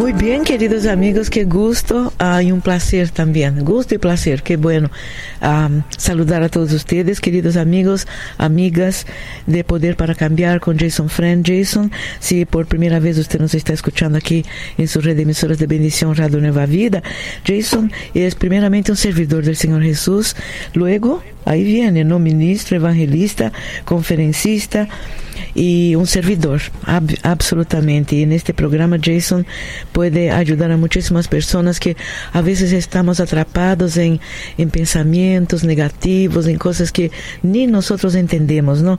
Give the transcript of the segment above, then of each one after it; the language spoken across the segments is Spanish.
Muy bien, queridos amigos, qué gusto uh, y un placer también. Gusto y placer, qué bueno saludar a todos ustedes, queridos amigos, amigas de Poder para Cambiar con Jason Friend. Jason, si por primera vez usted nos está escuchando aquí en su red de emisoras de bendición Radio Nueva Vida, Jason es primeramente un servidor del Señor Jesús, luego ahí viene, ¿no? Ministro, evangelista, conferencista y un servidor, ab absolutamente. Y en este programa Jason puede ayudar a muchísimas personas que a veces estamos atrapados en, en pensamientos negativos, en cosas que ni nosotros entendemos, ¿no?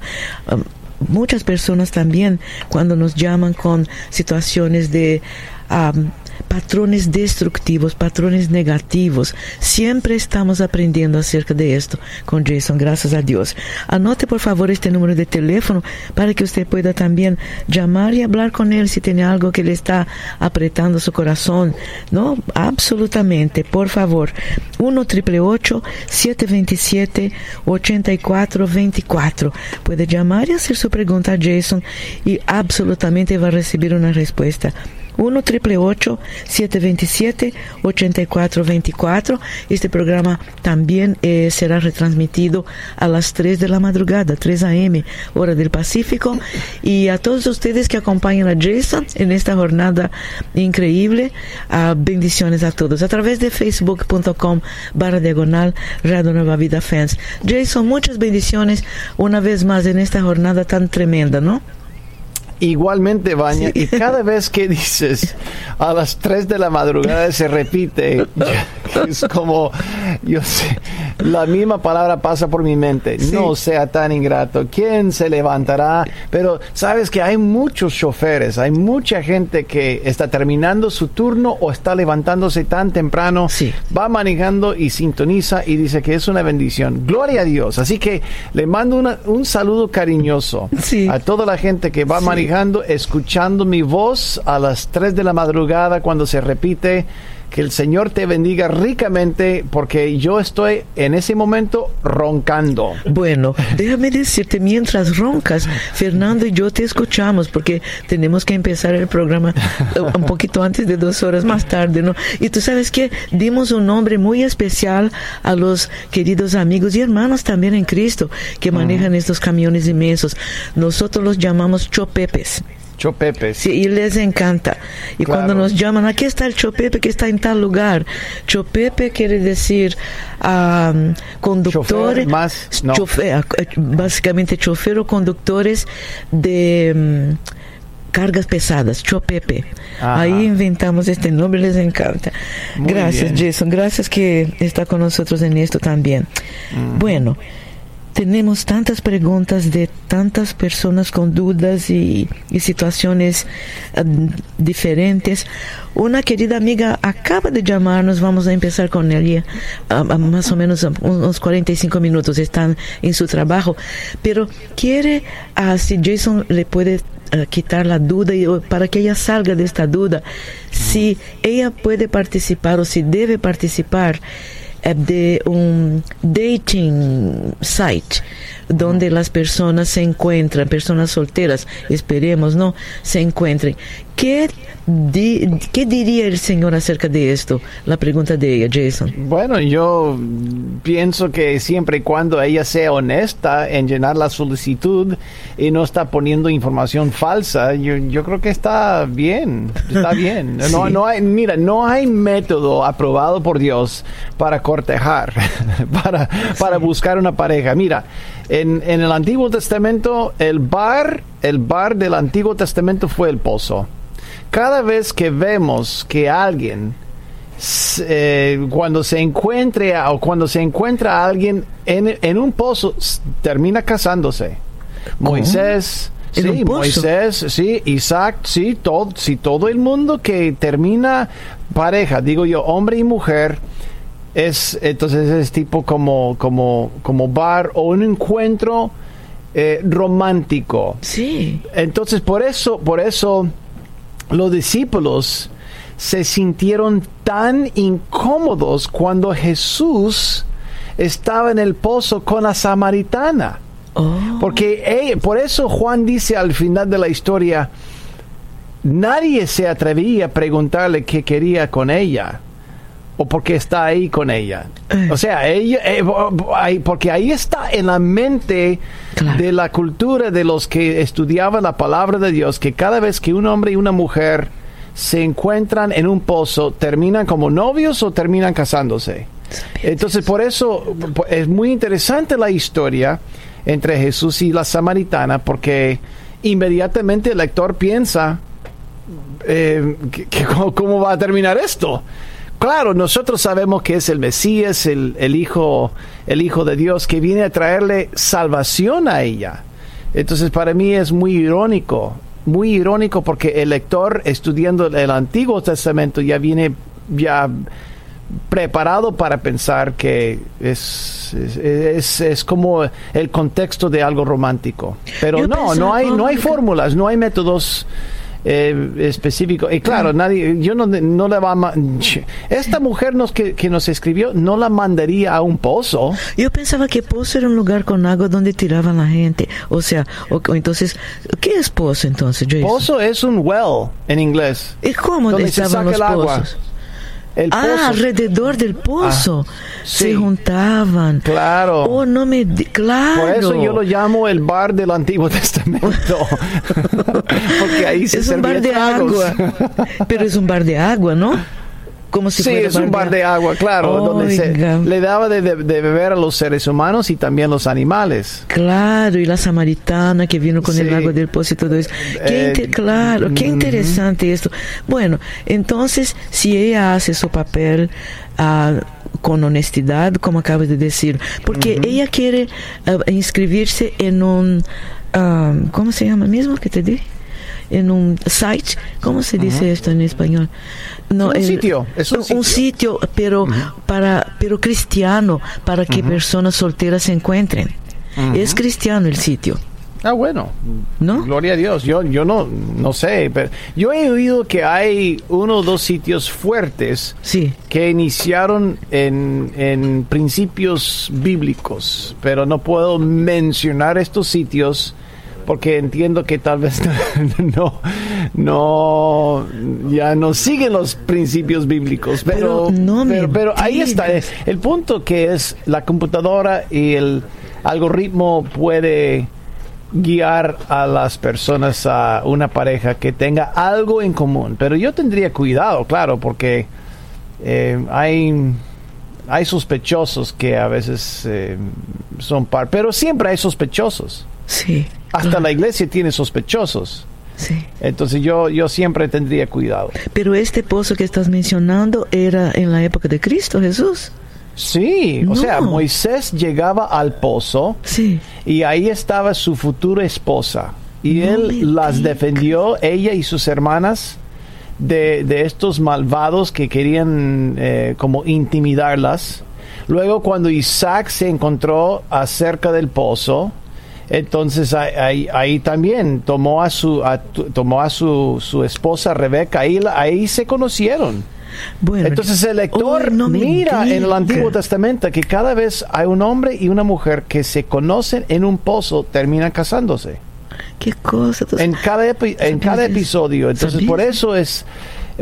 Um, muchas personas también cuando nos llaman con situaciones de um, patrones destructivos, patrones negativos. Siempre estamos aprendiendo acerca de esto con Jason, gracias a Dios. Anote por favor este número de teléfono para que usted pueda también llamar y hablar con él si tiene algo que le está apretando su corazón. No, absolutamente, por favor. 1 triple 727 8424. Puede llamar y hacer su pregunta a Jason y absolutamente va a recibir una respuesta. 1 triple 727 8424. Este programa también eh, será retransmitido a las 3 de la madrugada, 3 a.m., hora del Pacífico. Y a todos ustedes que acompañan a Jason en esta jornada increíble, uh, bendiciones a todos. A través de facebook.com barra diagonal Radio Nueva Vida Fans. Jason, muchas bendiciones una vez más en esta jornada tan tremenda, ¿no? Igualmente, Baña, y cada vez que dices a las 3 de la madrugada se repite, es como, yo sé, la misma palabra pasa por mi mente, sí. no sea tan ingrato, ¿quién se levantará? Pero sabes que hay muchos choferes, hay mucha gente que está terminando su turno o está levantándose tan temprano, sí. va manejando y sintoniza y dice que es una bendición. Gloria a Dios. Así que le mando una, un saludo cariñoso sí. a toda la gente que va manejando escuchando mi voz a las 3 de la madrugada cuando se repite. Que el Señor te bendiga ricamente porque yo estoy en ese momento roncando. Bueno, déjame decirte, mientras roncas, Fernando y yo te escuchamos porque tenemos que empezar el programa un poquito antes de dos horas más tarde, ¿no? Y tú sabes que dimos un nombre muy especial a los queridos amigos y hermanos también en Cristo que manejan mm. estos camiones inmensos. Nosotros los llamamos chopepes. Chopepe. Sí, y les encanta. Y claro. cuando nos llaman, aquí está el chopepe que está en tal lugar. Chopepe quiere decir um, conductor, chofer más, no. chofer, básicamente chofer o conductores de um, cargas pesadas, chopepe. Ajá. Ahí inventamos este nombre, les encanta. Muy gracias, bien. Jason. Gracias que está con nosotros en esto también. Mm. Bueno tenemos tantas preguntas de tantas personas con dudas y, y situaciones uh, diferentes. Una querida amiga acaba de llamarnos, vamos a empezar con ella, uh, uh, más o menos unos 45 minutos, están en su trabajo, pero quiere, si Jason le puede quitar la duda y para que ella salga de esta duda, si ella puede participar o si debe participar de un dating site donde las personas se encuentran, personas solteras, esperemos, ¿no? Se encuentren. ¿Qué, di, ¿Qué diría el Señor acerca de esto? La pregunta de ella, Jason. Bueno, yo pienso que siempre y cuando ella sea honesta en llenar la solicitud y no está poniendo información falsa, yo, yo creo que está bien, está bien. Sí. No, no hay, mira, no hay método aprobado por Dios para cortejar, para, para Sí. buscar una pareja. Mira, en, en el Antiguo Testamento, el bar, el bar del Antiguo Testamento fue el pozo. Cada vez que vemos que alguien eh, cuando se encuentre o cuando se encuentra a alguien en, en un pozo termina casándose. Moisés, ¿En sí? Moisés, sí, Isaac, sí, todo, sí, todo el mundo que termina pareja, digo yo, hombre y mujer, es entonces es tipo como como como bar o un encuentro eh, romántico. Sí. Entonces por eso por eso los discípulos se sintieron tan incómodos cuando Jesús estaba en el pozo con la samaritana. Oh, Porque por eso Juan dice al final de la historia, nadie se atrevía a preguntarle qué quería con ella o por qué está ahí con ella. O sea, ella, eh, porque ahí está en la mente Claro. de la cultura de los que estudiaban la palabra de Dios, que cada vez que un hombre y una mujer se encuentran en un pozo, terminan como novios o terminan casándose. Entonces, por eso es muy interesante la historia entre Jesús y la samaritana, porque inmediatamente el lector piensa, eh, que- que ¿cómo, cómo va a terminar esto? Claro, nosotros sabemos que es el Mesías, el, el hijo, el hijo de Dios, que viene a traerle salvación a ella. Entonces, para mí es muy irónico, muy irónico, porque el lector estudiando el Antiguo Testamento ya viene ya preparado para pensar que es, es, es- es como el contexto de algo romántico. Pero Yo no, no hay, no hay fórmulas, no hay métodos eh, específicos. Y claro, nadie, yo no, no le va a... Esta mujer nos, que, que nos escribió no la mandaría a un pozo. Yo pensaba que pozo era un lugar con agua donde tiraban la gente. O sea, o, o entonces, ¿qué es pozo entonces, Jason? Pozo es un well en inglés. ¿Y cómo donde se saca los el agua. pozos? El Ah, pozo. alrededor del pozo. sí. Se juntaban. Claro. Oh, no me... Claro. Por eso yo lo llamo el bar del Antiguo Testamento. Porque ahí se es un bar de tragos. agua. Pero es un bar de agua, ¿no? Como si Sí, fuera es un bar de agua, claro, donde se le daba de, de- de beber a los seres humanos y también los animales. Claro, y la samaritana que vino con el agua del pozo y todo eso. Qué Eh, claro, qué interesante esto. Bueno, entonces, si ella hace su papel ah, con honestidad, como acabas de decir, porque ella quiere ah, inscribirse en un, ah, ¿cómo se llama mismo que te dije? En un site, ¿cómo se dice esto en español? No, Un el- sitio, es un sitio. sitio, pero para, pero cristiano, para que personas solteras se encuentren. Es cristiano el sitio, Ah, bueno. ¿no? Gloria a Dios. Yo, yo no, no sé, pero yo he oído que hay uno o dos sitios fuertes Sí. que iniciaron en, en principios bíblicos, pero no puedo mencionar estos sitios porque entiendo que tal vez no, no, ya no siguen los principios bíblicos, pero, Pero no pero, pero ahí está, digas. el punto que es la computadora y el algoritmo puede guiar a las personas a una pareja que tenga algo en común, pero yo tendría cuidado, claro, porque eh, hay hay sospechosos que a veces eh, son par, pero siempre hay sospechosos. Sí. Hasta la iglesia tiene sospechosos. sí. Entonces yo, yo siempre tendría cuidado. Pero este pozo que estás mencionando era en la época de Cristo Jesús. Sí, o sea, Moisés llegaba al pozo Sí. y ahí estaba su futura esposa. Y No él las defendió, ella y sus hermanas, de, de estos malvados que querían eh, como intimidarlas. Luego cuando Isaac se encontró acerca del pozo, entonces ahí, ahí- también tomó a su a tomó a su, su esposa Rebeca, ahí, ahí se conocieron. Bueno. Entonces el lector Oh, no mira en el. Antiguo Testamento que cada vez hay un hombre y una mujer que se conocen en un pozo, terminan casándose. Qué cosa. tú- En cada, epi- en cada episodio. Entonces ¿Sabías? por eso es...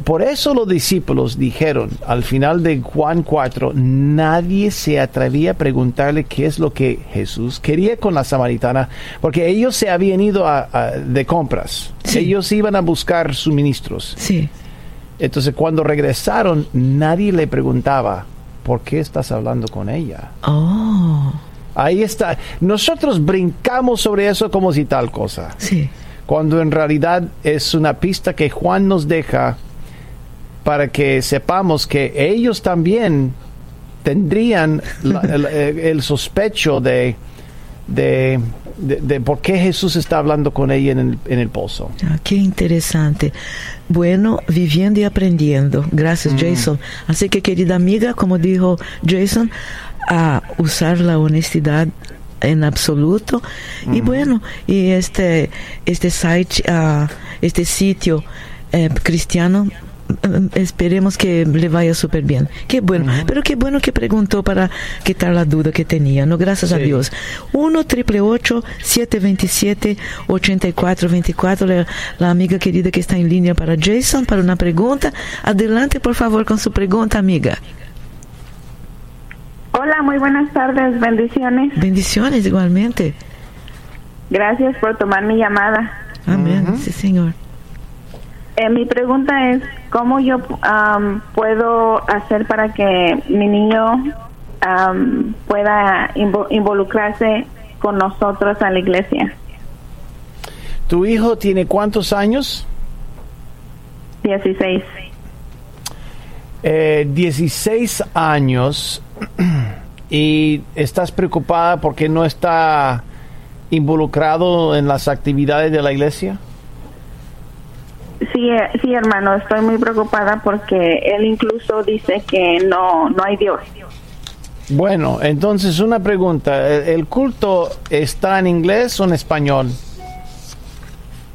Por eso los discípulos dijeron al final de Juan 4, nadie se atrevía a preguntarle qué es lo que Jesús quería con la samaritana, porque ellos se habían ido a- a- de compras, Sí. ellos iban a buscar suministros. Sí. Entonces cuando regresaron, nadie le preguntaba, ¿por qué estás hablando con ella? Oh. Ahí está. Nosotros brincamos sobre eso como si tal cosa, Sí. cuando en realidad es una pista que Juan nos deja para que sepamos que ellos también tendrían la- el, el sospecho de, de, de- de por qué Jesús está hablando con ella en el, en el pozo. Ah, qué interesante. Bueno, viviendo y aprendiendo. Gracias, Jason. Así que, querida amiga, como dijo Jason, a usar la honestidad en absoluto. Y bueno, y este, este site, ah, este sitio eh, cristiano, mm, esperemos que le vaya súper bien. Qué bueno, pero qué bueno que preguntó para quitar la duda que tenía, ¿no? Gracias a. Dios. 1 triple 727 8424 la, la amiga querida que está en línea para Jason, para una pregunta. Adelante, por favor, con su pregunta, amiga. Hola, muy buenas tardes, bendiciones. Bendiciones igualmente. Gracias por tomar mi llamada. Amén. Sí, Señor. Eh, mi pregunta es, ¿cómo yo am, puedo hacer para que mi niño pueda invo- involucrarse con nosotros a la iglesia? ¿Tu hijo tiene cuántos años? 16. Eh, 16 años y estás preocupada porque no está involucrado en las actividades de la iglesia. Sí, eh, sí, hermano, estoy muy preocupada porque él incluso dice que no, no hay Dios. Bueno, entonces una pregunta, ¿el, culto está en inglés o en español?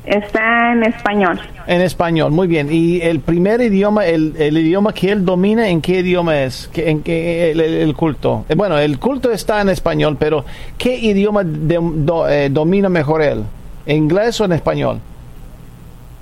Está en español. En español, muy bien. ¿Y el primer idioma, el, el idioma que él domina, en qué idioma es? ¿Qué- ¿En qué el, culto? Eh, Bueno, el culto está en español, pero ¿qué idioma de- do- eh, domina mejor él? ¿En inglés o en español?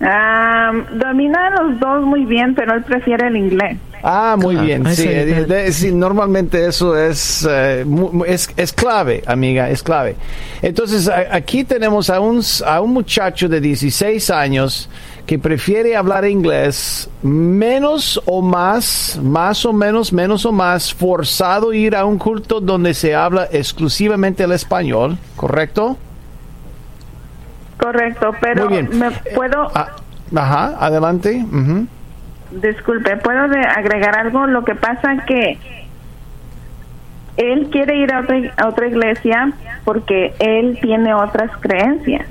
Am, domina los dos muy bien, pero él prefiere el inglés. Ah, muy Claro, bien. Sí, de- normalmente eso es, eh, es, es clave, amiga, es clave. Entonces, a- aquí tenemos a un, a un muchacho de 16 años que prefiere hablar inglés menos o más, más o menos, menos o más, forzado a ir a un culto donde se habla exclusivamente el español, ¿correcto? Correcto, pero Muy bien. me puedo Ah, ajá, adelante. Disculpe, ¿puedo de- agregar algo? Lo que pasa que él quiere ir a otra, a otra iglesia porque él tiene otras creencias.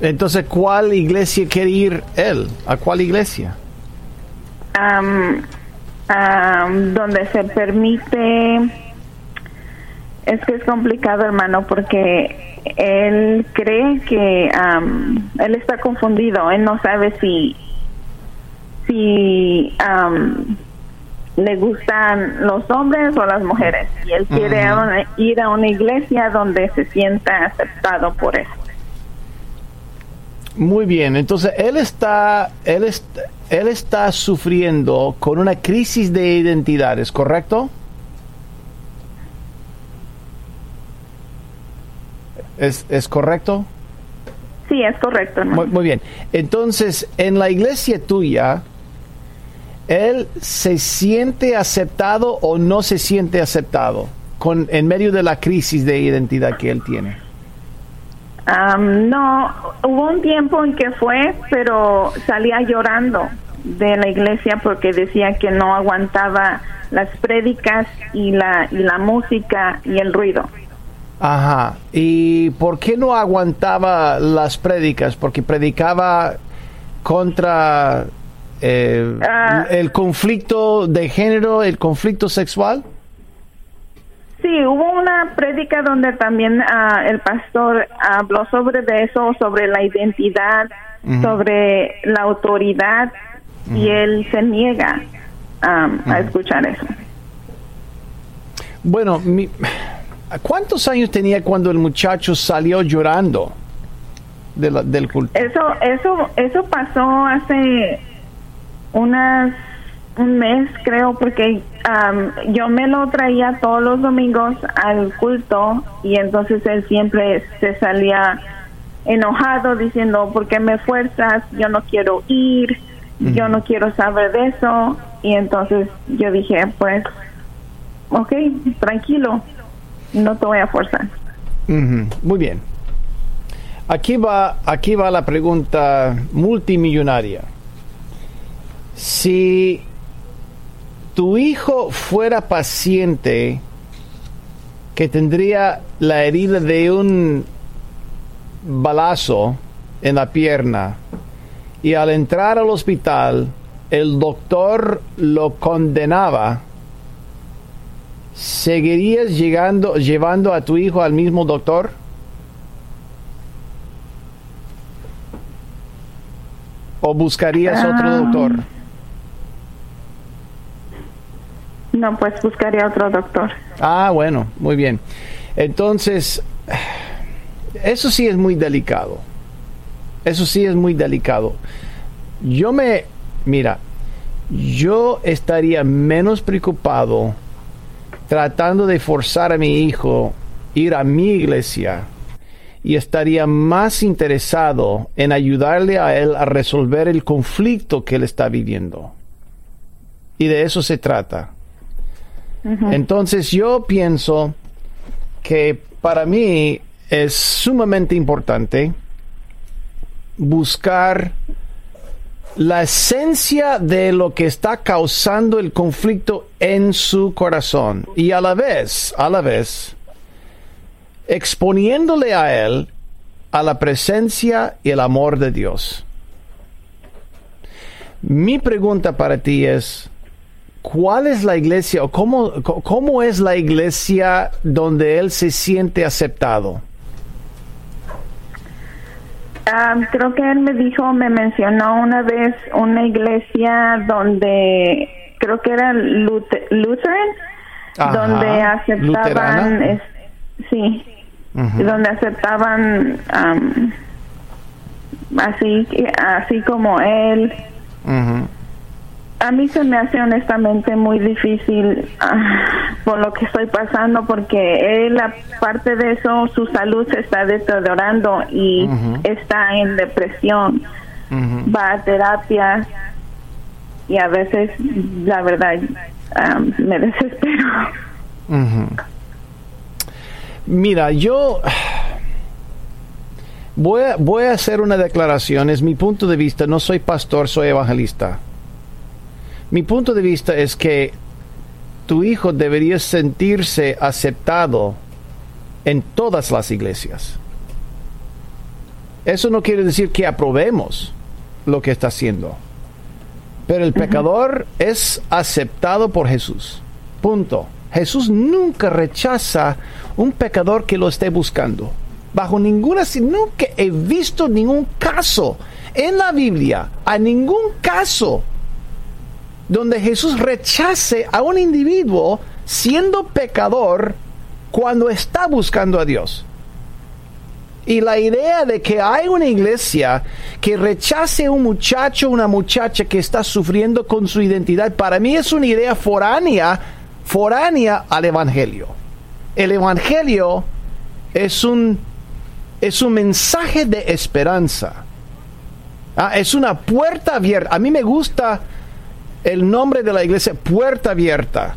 Entonces, ¿cuál iglesia quiere ir él? ¿A cuál iglesia? Am, donde se permite... Es que es complicado, hermano, porque él cree que él está confundido. Él no sabe si si am, le gustan los hombres o las mujeres. Y él quiere a una- ir a una iglesia donde se sienta aceptado por eso. Muy bien, entonces él está, él está, él está sufriendo con una crisis de identidades, ¿correcto? ¿Es, es correcto? Sí, es correcto. Muy, muy bien. Entonces, en la iglesia tuya, ¿él se siente aceptado o no se siente aceptado con, en medio de la crisis de identidad que él tiene? Am, no, hubo un tiempo en que fue, pero salía llorando de la iglesia porque decía que no aguantaba las prédicas y la, y la música y el ruido. Ajá. ¿Y por qué no aguantaba las prédicas? Porque predicaba contra eh, Ah. el conflicto de género, el conflicto sexual. Sí, hubo una prédica donde también ah, el pastor habló sobre de eso, sobre la identidad, sobre la autoridad, y él se niega a escuchar eso. Bueno, mi- ¿cuántos años tenía cuando el muchacho salió llorando de la- del culto? Eso, eso, eso pasó hace unas un mes creo porque am, yo me lo traía todos los domingos al culto y entonces él siempre se salía enojado diciendo ¿por qué me fuerzas? Yo no quiero ir, yo no quiero saber de eso y entonces yo dije pues ok, tranquilo, no te voy a forzar. Muy bien. Aquí va, aquí va la pregunta multimillonaria. Si tu hijo fuera paciente que tendría la herida de un balazo en la pierna y al entrar al hospital el doctor lo condenaba, ¿seguirías llegando, llevando a tu hijo al mismo doctor? ¿O buscarías otro Ah. doctor? No, pues buscaría otro doctor. Ah, bueno, muy bien. Entonces, eso sí es muy delicado. Eso sí es muy delicado. Yo me, mira, yo estaría menos preocupado tratando de forzar a mi hijo ir a mi iglesia y estaría más interesado en ayudarle a él a resolver el conflicto que él está viviendo. Y de eso se trata. Entonces yo pienso que para mí es sumamente importante buscar la esencia de lo que está causando el conflicto en su corazón y a la vez, a la vez, exponiéndole a él a la presencia y el amor de Dios. Mi pregunta para ti es, ¿cuál es la iglesia o cómo, cómo es la iglesia donde él se siente aceptado? Ah, creo que él me dijo, me mencionó una vez una iglesia donde creo que era Luther- Lutheran, Ajá, donde aceptaban, es- sí, donde aceptaban am, así, así como él. A mí se me hace honestamente muy difícil ah, por lo que estoy pasando porque él, aparte de eso, su salud se está deteriorando y está en depresión. Va a terapia y a veces, la verdad, ah, me desespero. Ujú. Mira, yo voy a, voy a hacer una declaración. Es mi punto de vista. No soy pastor, soy evangelista. Mi punto de vista es que tu hijo debería sentirse aceptado en todas las iglesias. Eso no quiere decir que aprobemos lo que está haciendo. Pero el pecador es aceptado por Jesús. Punto. Jesús nunca rechaza un pecador que lo esté buscando. Bajo ninguna, si nunca he visto ningún caso en la Biblia, a ningún caso donde Jesús rechace a un individuo siendo pecador cuando está buscando a Dios. Y la idea de que hay una iglesia que rechace a un muchacho o una muchacha que está sufriendo con su identidad, para mí es una idea foránea, foránea al Evangelio. El Evangelio es un, es un mensaje de esperanza. Ah, es una puerta abierta. A mí me gusta el nombre de la iglesia, puerta abierta.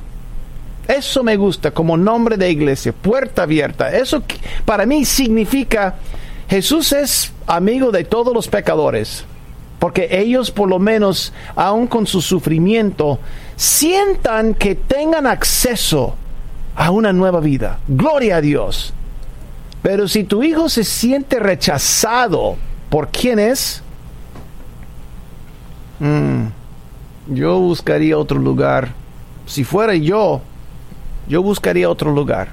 Eso me gusta como nombre de iglesia, puerta abierta. Eso para mí significa Jesús es amigo de todos los pecadores, porque ellos por lo menos, aun con su sufrimiento, sientan que tengan acceso a una nueva vida. Gloria a Dios. Pero si tu hijo se siente rechazado por quién es, mm, yo buscaría otro lugar. Si fuera yo, yo buscaría otro lugar.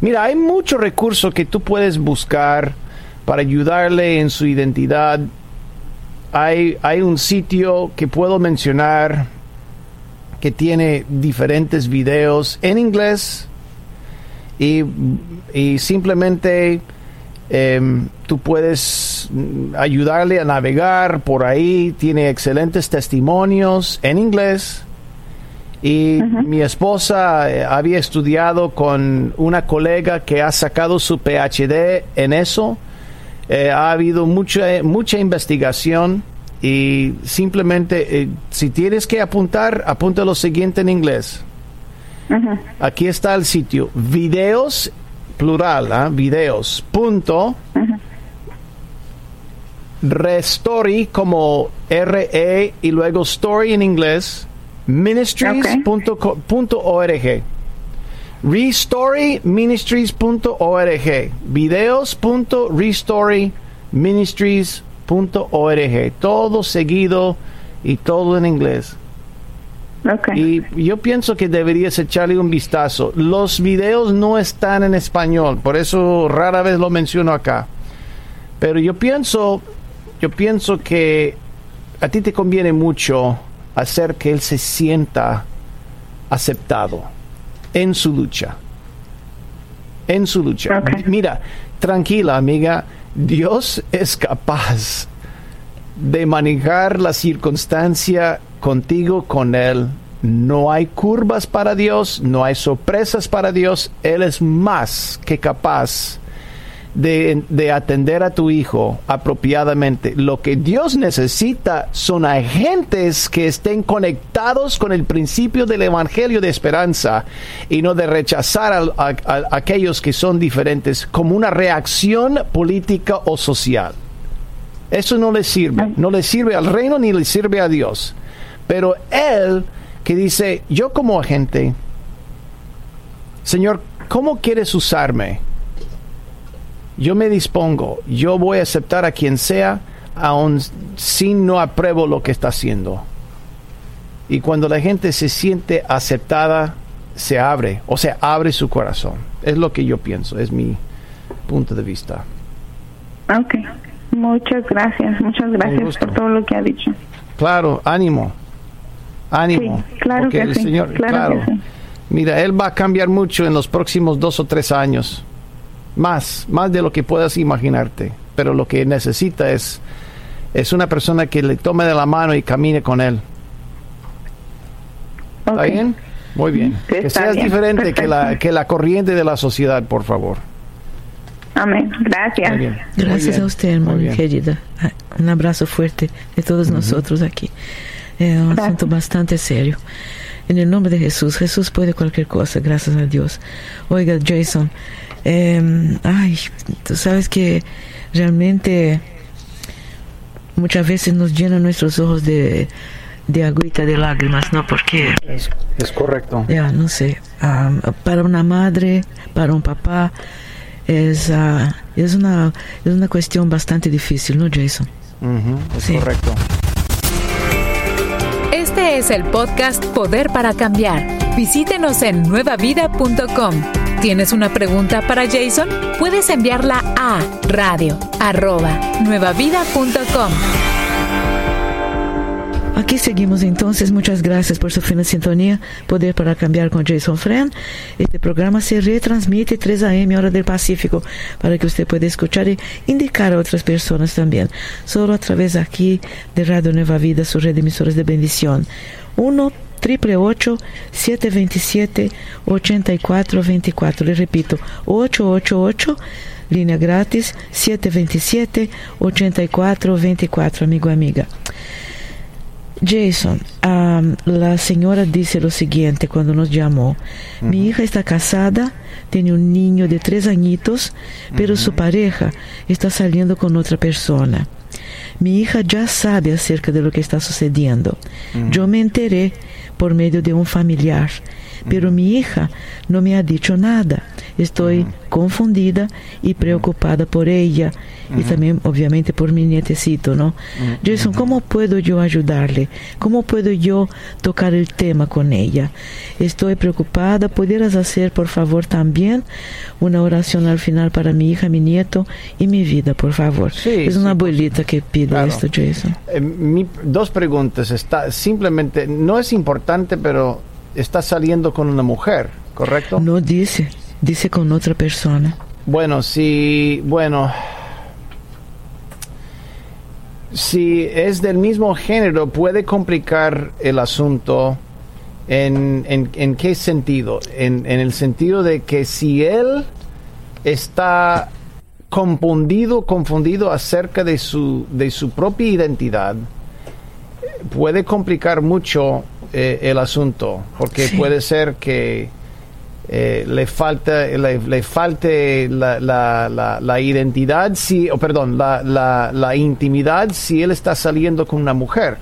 Mira, hay muchos recursos que tú puedes buscar para ayudarle en su identidad. Hay, hay un sitio que puedo mencionar que tiene diferentes videos en inglés y, y simplemente em, tú puedes ayudarle a navegar por ahí. Tiene excelentes testimonios en inglés. Y mi esposa eh, había estudiado con una colega que ha sacado su PhD en eso. Eh, ha habido mucha, mucha investigación y simplemente eh, si tienes que apuntar, apunta lo siguiente en inglés. Aquí está el sitio. Videos, plural, ¿ah? videos, punto. Restory como R-E y luego story en inglés. Ministries.org. Restoryministries.org. Videos.restoryministries.org. Todo seguido y todo en inglés. Okay. Y yo pienso que deberías echarle un vistazo. Los videos no están en español, por eso rara vez lo menciono acá. Pero yo pienso, yo pienso que a ti te conviene mucho hacer que él se sienta aceptado en su lucha. En su lucha. Mira, tranquila, amiga, Dios es capaz de manejar la circunstancia contigo, con Él. No hay curvas para Dios, no hay sorpresas para Dios. Él es más que capaz de, de atender a tu hijo apropiadamente. Lo que Dios necesita son agentes que estén conectados con el principio del Evangelio de esperanza y no de rechazar a, a- a aquellos que son diferentes como una reacción política o social. Eso no le sirve. No le sirve al reino ni le sirve a Dios. Pero Él que dice, yo como agente, Señor, ¿cómo quieres usarme? Yo me dispongo, yo voy a aceptar a quien sea, aun si no apruebo lo que está haciendo. Y cuando la gente se siente aceptada, se abre, o sea, abre su corazón. Es lo que yo pienso, es mi punto de vista. Ok. Muchas gracias, muchas gracias por todo lo que ha dicho. Claro, ánimo. Ánimo. Sí, claro porque que el sí, Señor, claro que sí. Mira, Él va a cambiar mucho en los próximos dos o tres años. Más, más de lo que puedas imaginarte. Pero lo que necesita es, es una persona que le tome de la mano y camine con Él. ¿Está bien? Muy bien. Sí, que seas bien, diferente que la, que la corriente de la sociedad, por favor. Amén. Gracias. Muy bien. Muy Gracias bien. a usted, bien. querida. Ah, Un abrazo fuerte de todos nosotros aquí. Es un Gracias. asunto bastante serio. En el nombre de Jesús, Jesús puede cualquier cosa, gracias a Dios. Oiga, Jason, eh, ay, tú sabes que realmente muchas veces nos llenan nuestros ojos de, de agüita de lágrimas, ¿no? Porque Es, es correcto. ya no sé para una madre para un papá es ah, es una es una cuestión bastante difícil no Jason es Sí. correcto. Es el podcast Poder para Cambiar. Visítenos en nuevavida.com. ¿Tienes una pregunta para Jason? Puedes enviarla a radio nuevavida.com. Aquí seguimos entonces. Muchas gracias por su fina sintonía. Poder para cambiar con Jason Fran. Este programa se retransmite 3 a.m. hora del Pacífico para que usted pueda escuchar y indicar a otras personas también. Solo a través de Radio Nueva Vida, su red de de bendición. 1 triple 727 8424 Le repito, 888 línea gratis 727 8424 amigo amiga. Jason, la señora dice lo siguiente cuando nos llamó. Mi hija está casada, tiene un niño de tres añitos, pero su pareja está saliendo con otra persona. Mi hija ya sabe acerca de lo que está sucediendo. Yo me enteré por medio de un familiar, pero mi hija no me ha dicho nada. Estoy confundida y preocupada por ella y también obviamente por mi nietecito, ¿no? Jason, ¿cómo puedo yo ayudarle? ¿Cómo puedo yo tocar el tema con ella? Estoy preocupada. ¿Pudieras hacer, por favor, también una oración al final para mi hija, mi nieto y mi vida, por favor? Sí, es sí, una por abuelita que pide Claro. esto, Jason. Eh, mi- dos preguntas. Está simplemente, no es importante, pero está saliendo con una mujer, ¿correcto? No dice, dice con otra persona. Bueno, si, bueno, si es del mismo género, puede complicar el asunto. ¿En, en, en qué sentido? En, en el sentido de que si él está confundido, confundido acerca de su, de su propia identidad, puede complicar mucho eh, el asunto, porque Sí. puede ser que eh, le falta le, le falte la, la, la, la identidad si o perdón la, la, la intimidad si él está saliendo con una mujer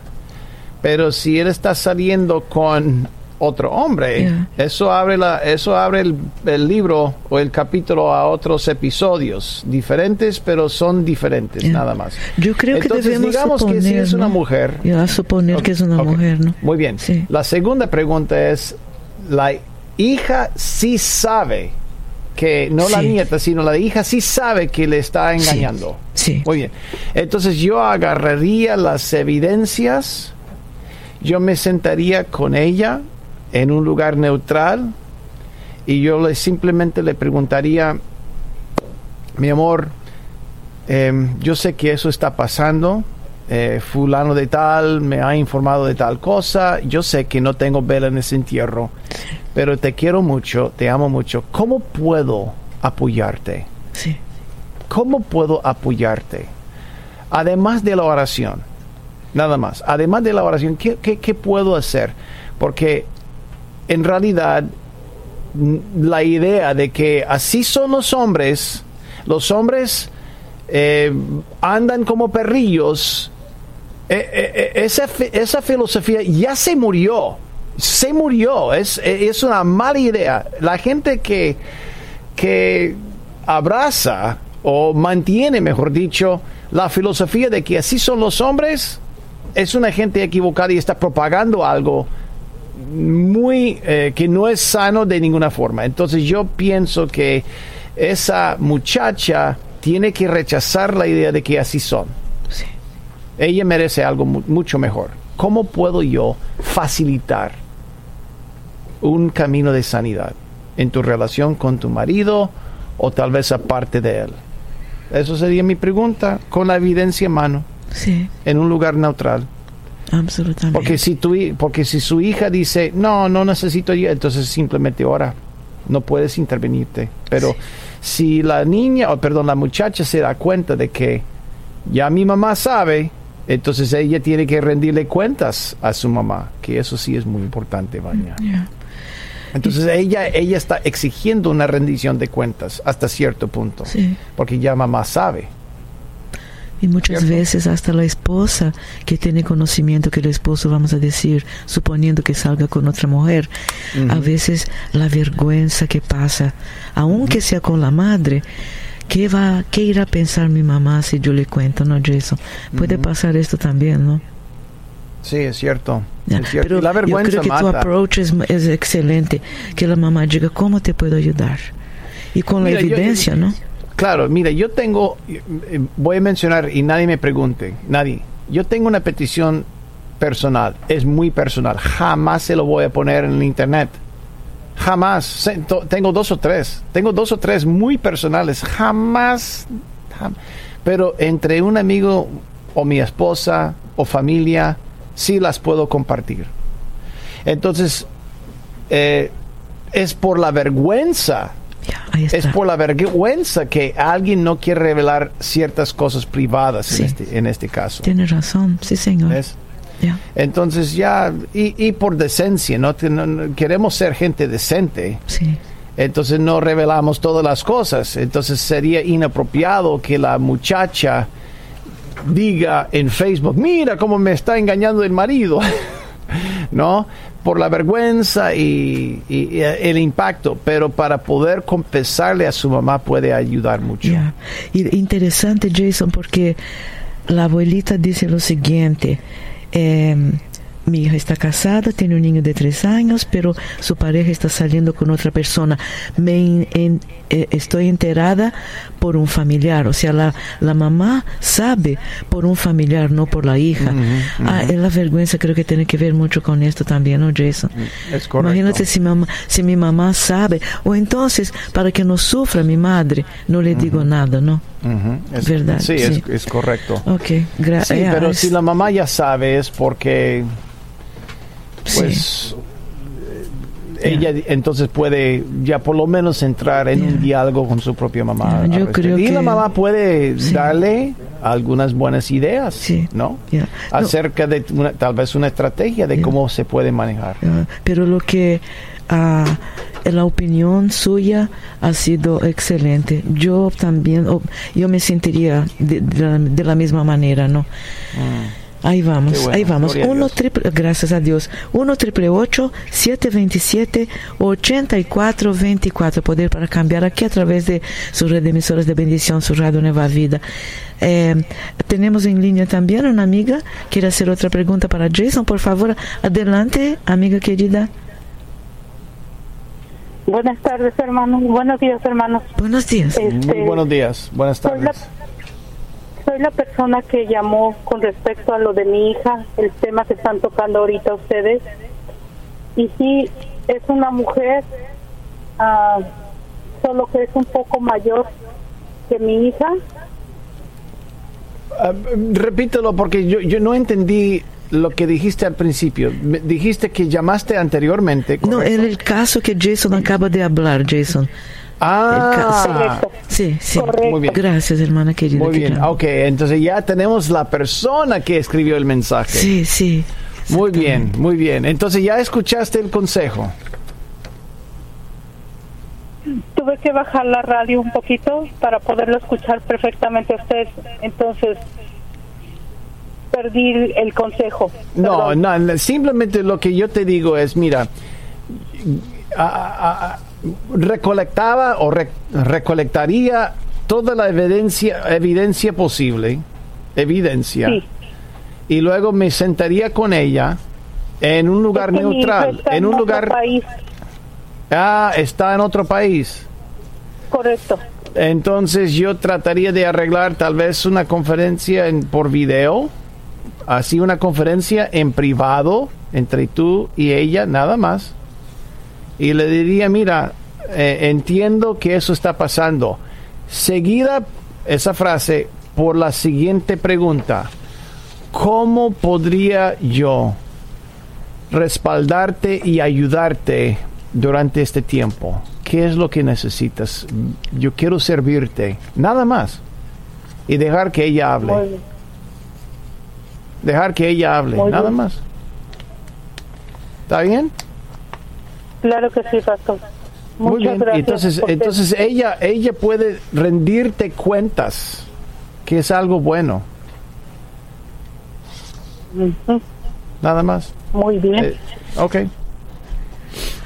pero si él está saliendo con otro hombre Yeah. eso abre la eso abre el, el libro o el capítulo a otros episodios diferentes pero son diferentes Yeah. nada más Yo creo que entonces debemos digamos suponer, que si es una ¿no? mujer Yo a suponer que es una mujer, ¿no? Muy bien. Sí. La segunda pregunta es, ¿la hija sí sabe que, no la nieta, sino la hija, sí sabe que le está engañando. Sí. Muy bien. Entonces yo agarraría las evidencias, yo me sentaría con ella en un lugar neutral y yo le simplemente le preguntaría, mi amor, em, yo sé que eso está pasando. eh, fulano de tal me ha informado de tal cosa. Yo sé que no tengo vela en ese entierro, pero te quiero mucho, te amo mucho. ¿Cómo puedo apoyarte? Sí. ¿Cómo puedo apoyarte? Además de la oración, nada más. Además de la oración, ¿qué, qué- qué puedo hacer? Porque en realidad la idea de que así son los hombres, los hombres eh, andan como perrillos, eh, eh, eh, esa, esa filosofía ya se murió. Se murió. Es, es una mala idea. La gente que, que abraza o mantiene, mejor dicho, la filosofía de que así son los hombres, es una gente equivocada y está propagando algo muy eh, que no es sano de ninguna forma. Entonces yo pienso que esa muchacha tiene que rechazar la idea de que así son. Sí. Ella merece algo mu- mucho mejor. ¿Cómo puedo yo facilitar un camino de sanidad en tu relación con tu marido o tal vez aparte de él? Eso sería mi pregunta con la evidencia en mano, Sí. en un lugar neutral. Absolutamente. Porque si, tu, porque si su hija dice, no, no necesito yo, entonces simplemente ora. No puedes intervenirte. Pero si la niña, o perdón, la muchacha se da cuenta de que ya mi mamá sabe, entonces ella tiene que rendirle cuentas a su mamá, que eso sí es muy importante, Vania. Ya. Entonces ella, ella está exigiendo una rendición de cuentas hasta cierto punto, Sí. porque ya mamá sabe. Y muchas veces hasta la esposa que tiene conocimiento que el esposo, vamos a decir, suponiendo que salga con otra mujer, a veces la vergüenza que pasa, aunque sea con la madre, ¿qué, va, ¿qué irá a pensar mi mamá si yo le cuento, no, Jason? Puede pasar esto también, ¿no? Sí, es cierto. Es cierto. Pero la yo vergüenza creo que tu approach es, es excelente, que la mamá diga, ¿cómo te puedo ayudar? Y con Mira, la yo- evidencia, ¿no? Claro, mira, yo tengo, eh, voy a mencionar y nadie me pregunte, nadie. Yo tengo una petición personal, es muy personal, jamás se lo voy a poner en el internet. Jamás. Tengo dos o tres, tengo dos o tres muy personales, jamás. jam- Pero entre un amigo o mi esposa o familia, sí las puedo compartir. Entonces, eh, es por la vergüenza Ya, ahí está. es por la vergüenza que alguien no quiere revelar ciertas cosas privadas Sí. en, este, en este caso. Tiene razón, sí, señor. Entonces ya, y, y por decencia, ¿no? Queremos ser gente decente, Sí, entonces no revelamos todas las cosas. Entonces sería inapropiado que la muchacha diga en Facebook, mira cómo me está engañando el marido, ¿no? Por la vergüenza y, y- el impacto, pero para poder compensarle a su mamá puede ayudar mucho. Y interesante, Jason, porque la abuelita dice lo siguiente. em, mi hija está casada, tiene un niño de tres años, pero su pareja está saliendo con otra persona. Me en- en- eh, estoy enterada por un familiar, o sea, la, la mamá sabe por un familiar, no por la hija. Ah, es la vergüenza creo que tiene que ver mucho con esto también, ¿no, Jason? Es correcto. Imagínate si, mamá, si mi mamá sabe, o entonces, para que no sufra mi madre, no le digo nada, ¿no? Es- ¿Verdad? Sí, Sí. Es, es correcto. Ok, gracias. Sí, pero si la mamá ya sabe es porque pues eh, ella entonces puede ya por lo menos entrar en un diálogo con su propia mamá. Yo creo y la mamá puede darle algunas buenas ideas, Sí. ¿no? Acerca de una- tal vez una estrategia de cómo se puede manejar. Pero lo que ah, la opinión suya ha sido excelente. Yo también, yo me sentiría de, de la, de la misma manera, ¿no? Ahí vamos, bueno, ahí vamos. Uno triple, gracias a Dios. 1 triple 727 8424 Poder para cambiar aquí a través de su red de emisoras de bendición, su radio Nueva Vida. Eh, tenemos en línea también una amiga. Quiere hacer otra pregunta para Jason, por favor. Adelante, amiga querida. Buenas tardes, hermanos. Buenos días, hermanos. Buenos días. Este, Muy buenos días, buenas soy la, tardes. soy la persona que llamó con respecto a lo de mi hija, el tema que están tocando ahorita ustedes. Y sí, es una mujer, ah, solo que es un poco mayor que mi hija. Ah, repítelo porque yo, yo no entendí lo que dijiste al principio. Me- dijiste que llamaste anteriormente. No, en el caso que Jason acaba de hablar, Jason. Ah. Sí, sí. Correcto. Muy bien. Gracias, hermana querida. muy que bien. llama. Ok, entonces ya tenemos la persona que escribió el mensaje. Sí, sí. Muy bien, muy bien. Entonces ya escuchaste el consejo. Tuve que bajar la radio un poquito para poderlo escuchar perfectamente a ustedes. Entonces, perdí el consejo. No, no, simplemente lo que yo te digo es, mira, a- a- a- recolectaba o re- recolectaría toda la evidencia, evidencia posible, evidencia, Sí. y luego me sentaría con ella en un lugar Es que neutral, está en un otro lugar, país. ah, está en otro país. Correcto. Entonces yo trataría de arreglar tal vez una conferencia en, por video, así una conferencia en privado entre tú y ella, nada más. Y le diría, mira, eh, entiendo que eso está pasando. Seguida esa frase por la siguiente pregunta. ¿Cómo podría yo respaldarte y ayudarte durante este tiempo? ¿Qué es lo que necesitas? Yo quiero servirte, nada más. Y dejar que ella hable. Dejar que ella hable, Muy nada bien. más. ¿Está bien? Claro que sí, pastor. Muchas Muy bien. gracias. entonces, porque- entonces ella, ella puede rendirte cuentas, que es algo bueno, nada más. Muy bien. Eh, ok.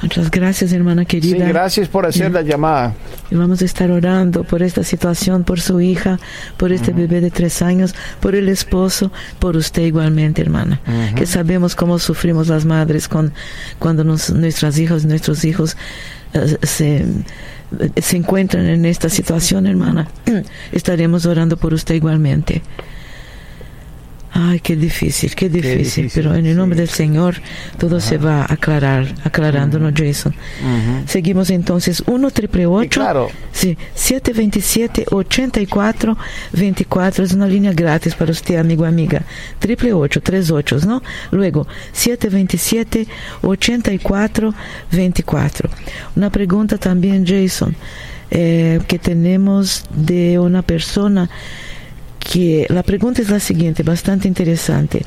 Muchas gracias, hermana Sí, querida. gracias por hacer la llamada. Y vamos a estar orando por esta situación, por su hija, por este bebé de tres años, por el esposo, por usted igualmente, hermana. Que sabemos cómo sufrimos las madres con, cuando nos- nuestras hijas, nuestros hijos eh, se, se encuentran en esta situación, hermana. Estaremos orando por usted igualmente. Ay, qué difícil, qué difícil, difícil, pero en el nombre sí. del Señor todo se va a aclarar, aclarándonos, Jason. Seguimos entonces 1 triple Y 8 claro, Sí, 727-84-24 es una línea gratis para usted, amigo amiga. Triple 8, tres ochos, ¿no? Luego, 727-84-24. Una pregunta también, Jason, eh, que tenemos de una persona que la pregunta es la siguiente, bastante interesante.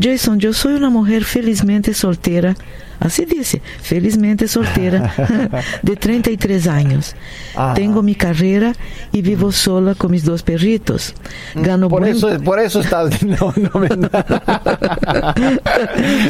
Jason, yo soy una mujer felizmente soltera, así dice, felizmente soltera, de 33 años. Ah. Tengo mi carrera y vivo sola con mis dos perritos. Gano por buen- eso, por eso estás. No, no me.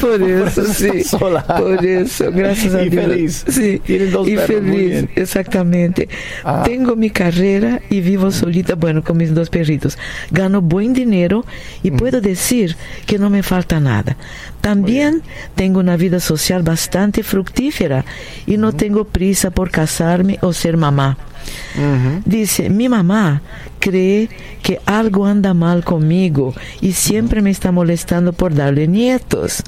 por eso, sí. sola. Por eso, gracias a Y Dios. feliz. Sí, Tienes dos y perros, feliz, exactamente. Ah. Tengo mi carrera y vivo solita, bueno, con mis dos perritos. Gano buen dinero y puedo decir que no me falta nada. También tengo una vida social bastante fructífera y no tengo prisa por casarme o ser mamá. Dice, mi mamá cree que algo anda mal conmigo y siempre me está molestando por darle nietos.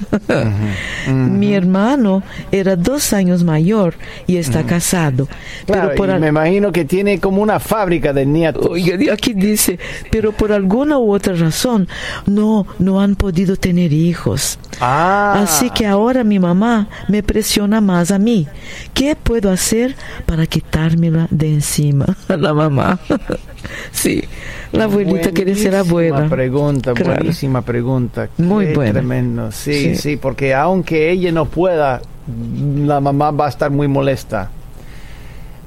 mi hermano era dos años mayor y está casado. Claro, pero por y al- me imagino que tiene como una fábrica de nietos. Aquí dice, pero por alguna u otra razón no, no han podido tener hijos. Ah, Así que ahora mi mamá me presiona más a mí. ¿Qué puedo hacer para quitármela de encima? La mamá. Sí, la abuelita quiere ser abuela. pregunta, Claro. buenísima pregunta. Muy Qué buena. Tremendo. Sí, Sí. sí, porque aunque ella no pueda, la mamá va a estar muy molesta.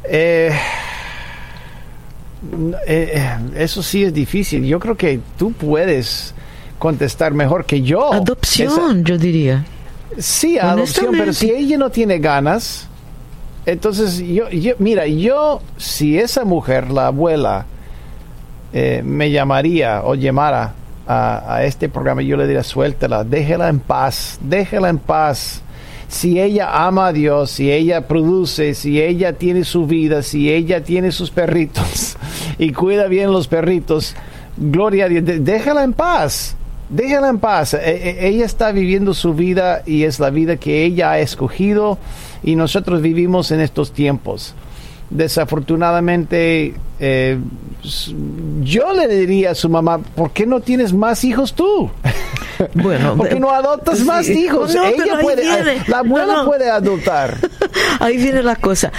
Eh, eh, eso sí es difícil. Yo creo que tú puedes contestar mejor que yo. Adopción, yo diría. Sí, adopción, pero si ella no tiene ganas, entonces yo, yo- mira, yo, si esa mujer, la abuela, eh, me llamaría o llamara a, este programa, yo le diría, suéltala, déjela en paz, déjela en paz. si ella ama a Dios, si ella produce, si ella tiene su vida, si ella tiene sus perritos y cuida bien los perritos, gloria a Dios, déjala en paz. Déjala en paz. E, e, ella está viviendo su vida y es la vida que ella ha escogido y nosotros vivimos en estos tiempos. Desafortunadamente, eh, yo le diría a su mamá, ¿por qué no tienes más hijos tú? Bueno, ¿por qué no adoptas más hijos? ella puede, la abuela puede adoptar. Ahí viene la cosa.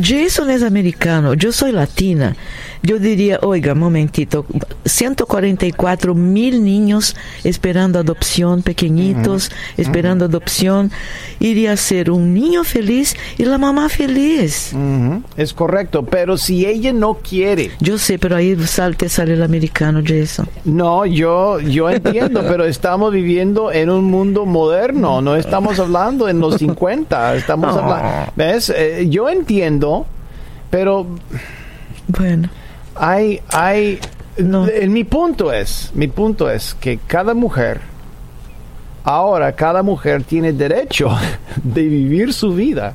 Jason es americano, yo soy latina. Yo diría, oiga, momentito, 144 mil niños esperando adopción, pequeñitos, esperando adopción. Iría a ser un niño feliz y la mamá feliz. Es correcto, pero si ella no quiere. Yo sé, pero ahí salte sale el americano, Jason. No, yo, yo entiendo, pero estamos viviendo en un mundo moderno, no estamos hablando en los 50, estamos hablando. ¿Ves? Eh, yo entiendo, pero. Bueno hay, hay, no. mi punto es, mi punto es que cada mujer, ahora cada mujer tiene derecho de vivir su vida.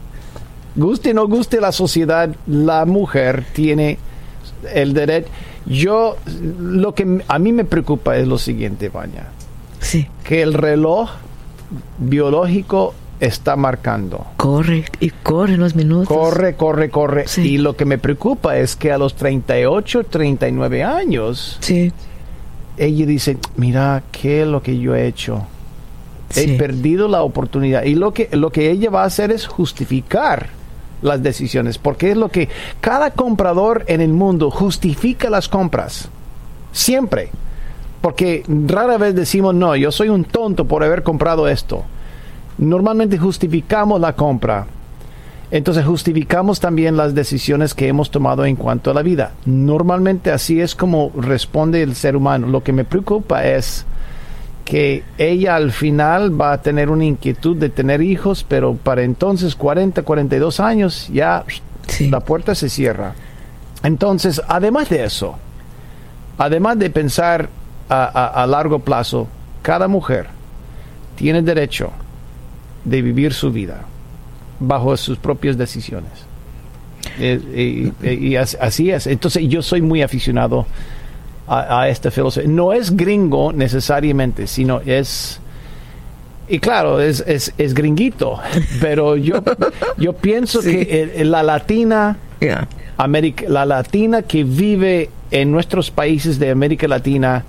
Guste o no guste la sociedad, la mujer tiene el derecho. Yo, lo que a mí me preocupa es lo siguiente, Baña. Sí. Que el reloj biológico está marcando. Corre y corre los minutos. Corre, corre, corre. Y lo que me preocupa es que a los 38, 39 años, sí. ella dice, mira, ¿qué es lo que yo he hecho? He perdido la oportunidad. Y lo que, lo que ella va a hacer es justificar las decisiones, porque es lo que cada comprador en el mundo justifica las compras. Siempre. Porque rara vez decimos, no, yo soy un tonto por haber comprado esto normalmente justificamos la compra. Entonces justificamos también las decisiones que hemos tomado en cuanto a la vida. Normalmente así es como responde el ser humano. Lo que me preocupa es que ella al final va a tener una inquietud de tener hijos, pero para entonces 40, 42 años ya la puerta se cierra. Entonces, además de eso, además de pensar a largo plazo, cada mujer tiene derecho de vivir su vida bajo sus propias decisiones. Eh, y, así es. Entonces yo soy muy aficionado a, esta filosofía. No es gringo necesariamente, sino es... Y claro, es, es, es gringuito, pero yo, yo pienso que la latina, América, la latina que vive en nuestros países de América Latina,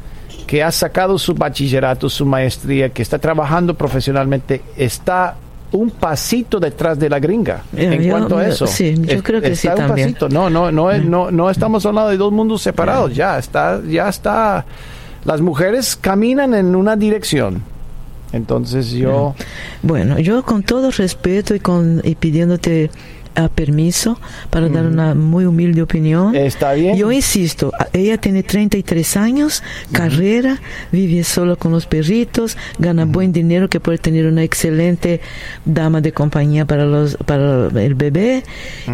que ha sacado su bachillerato, su maestría, que está trabajando profesionalmente, está un pasito detrás de la gringa en cuanto a eso. Sí, yo creo que sí también. No, no, no, no, no estamos hablando de dos mundos separados. Ya está, ya está. Las mujeres caminan en una dirección. Entonces yo. Bueno, yo con todo respeto y con y pidiéndote permiso para dar una muy humilde opinión. Está bien. Yo insisto, ella tiene 33 años, carrera, vive solo con los perritos, gana buen dinero que puede tener una excelente dama de compañía para, los, para el bebé.